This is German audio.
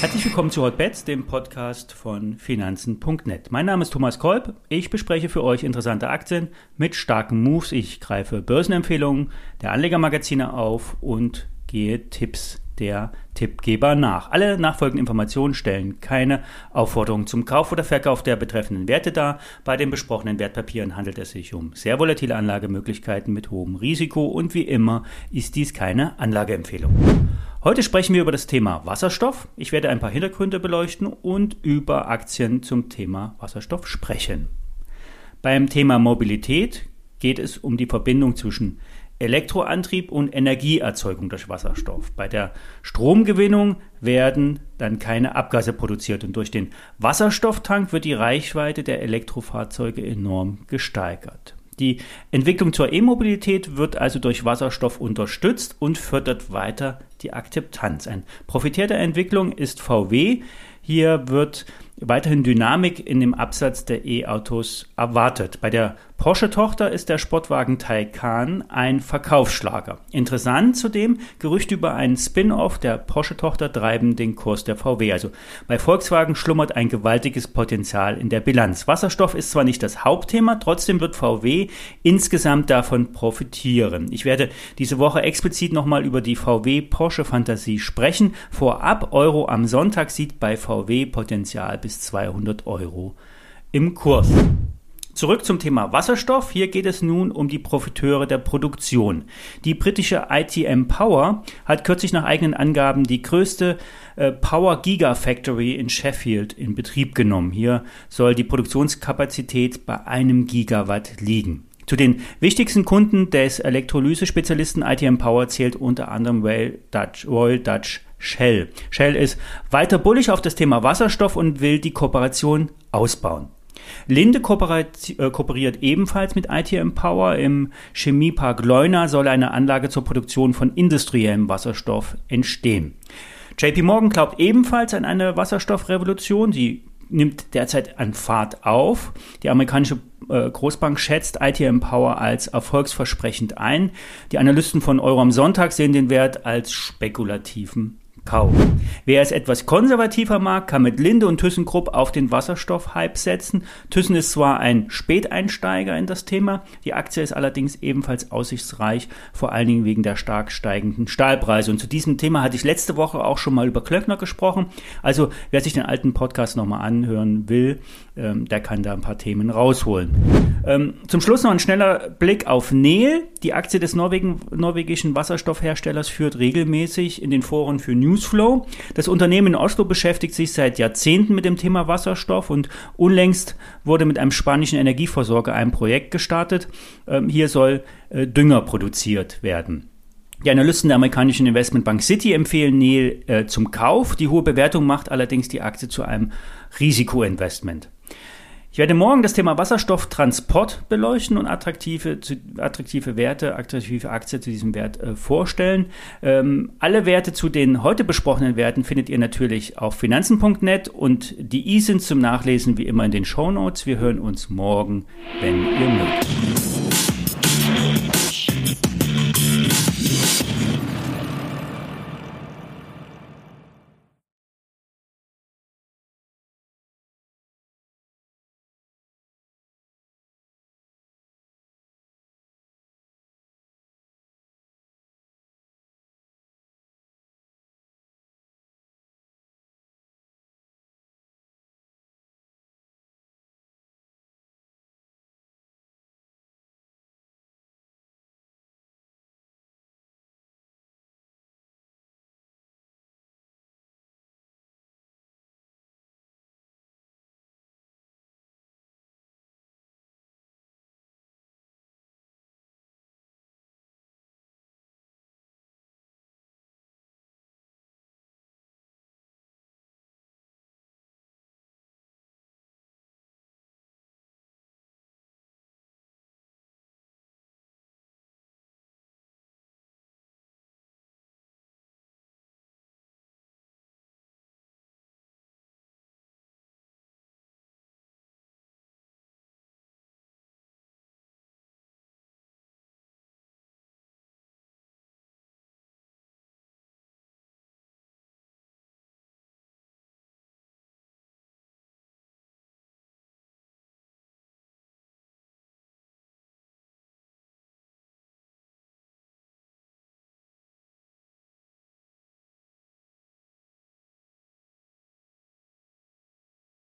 Herzlich willkommen zu Hotbets, dem Podcast von Finanzen.net. Mein Name ist Thomas Kolb. Ich bespreche für euch interessante Aktien mit starken Moves. Ich greife Börsenempfehlungen der Anlegermagazine auf und gehe Tipps der Tippgeber nach. Alle nachfolgenden Informationen stellen keine Aufforderung zum Kauf oder Verkauf der betreffenden Werte dar. Bei den besprochenen Wertpapieren handelt es sich um sehr volatile Anlagemöglichkeiten mit hohem Risiko und wie immer ist dies keine Anlageempfehlung. Heute sprechen wir über das Thema Wasserstoff. Ich werde ein paar Hintergründe beleuchten und über Aktien zum Thema Wasserstoff sprechen. Beim Thema Mobilität geht es um die Verbindung zwischen Elektroantrieb und Energieerzeugung durch Wasserstoff. Bei der Stromgewinnung werden dann keine Abgase produziert und durch den Wasserstofftank wird die Reichweite der Elektrofahrzeuge enorm gesteigert. Die Entwicklung zur E-Mobilität wird also durch Wasserstoff unterstützt und fördert weiter die Akzeptanz. Ein Profitär der Entwicklung ist VW. Hier wird weiterhin Dynamik in dem Absatz der E-Autos erwartet. Bei der Porsche-Tochter ist der Sportwagen Taycan ein Verkaufsschlager. Interessant zudem, Gerüchte über einen Spin-off der Porsche-Tochter treiben den Kurs der VW. Also bei Volkswagen schlummert ein gewaltiges Potenzial in der Bilanz. Wasserstoff ist zwar nicht das Hauptthema, trotzdem wird VW insgesamt davon profitieren. Ich werde diese Woche explizit nochmal über die VW-Porsche-Fantasie sprechen. Vorab, Euro am Sonntag sieht bei VW Potenzial bis 200 Euro im Kurs. Zurück zum Thema Wasserstoff. Hier geht es nun um die Profiteure der Produktion. Die britische ITM Power hat kürzlich nach eigenen Angaben die größte äh, Power Gigafactory in Sheffield in Betrieb genommen. Hier soll die Produktionskapazität bei einem Gigawatt liegen. Zu den wichtigsten Kunden des Elektrolysespezialisten ITM Power zählt unter anderem Royal Dutch, Royal Dutch Shell. Shell ist weiter bullig auf das Thema Wasserstoff und will die Kooperation ausbauen. Linde äh, kooperiert ebenfalls mit ITM Power. Im Chemiepark Leuna soll eine Anlage zur Produktion von industriellem Wasserstoff entstehen. JP Morgan glaubt ebenfalls an eine Wasserstoffrevolution. Sie nimmt derzeit an Fahrt auf. Die amerikanische äh, Großbank schätzt ITM Power als erfolgsversprechend ein. Die Analysten von Euro am Sonntag sehen den Wert als spekulativen Kauf. Wer es etwas konservativer mag, kann mit Linde und ThyssenKrupp auf den Wasserstoff-Hype setzen. Thyssen ist zwar ein Späteinsteiger in das Thema, die Aktie ist allerdings ebenfalls aussichtsreich, vor allen Dingen wegen der stark steigenden Stahlpreise. Und zu diesem Thema hatte ich letzte Woche auch schon mal über Klöckner gesprochen. Also wer sich den alten Podcast nochmal anhören will, ähm, der kann da ein paar Themen rausholen. Ähm, zum Schluss noch ein schneller Blick auf Nel. Die Aktie des Norwegen, norwegischen Wasserstoffherstellers führt regelmäßig in den Foren für News Newsflow. Das Unternehmen in Oslo beschäftigt sich seit Jahrzehnten mit dem Thema Wasserstoff und unlängst wurde mit einem spanischen Energieversorger ein Projekt gestartet. Ähm, hier soll äh, Dünger produziert werden. Die Analysten der amerikanischen Investmentbank City empfehlen Neil äh, zum Kauf. Die hohe Bewertung macht allerdings die Aktie zu einem Risikoinvestment. Ich werde morgen das Thema Wasserstofftransport beleuchten und attraktive, attraktive Werte, attraktive Aktien zu diesem Wert äh, vorstellen. Ähm, alle Werte zu den heute besprochenen Werten findet ihr natürlich auf finanzen.net und die i sind zum Nachlesen wie immer in den Show Notes. Wir hören uns morgen, wenn ihr mögt.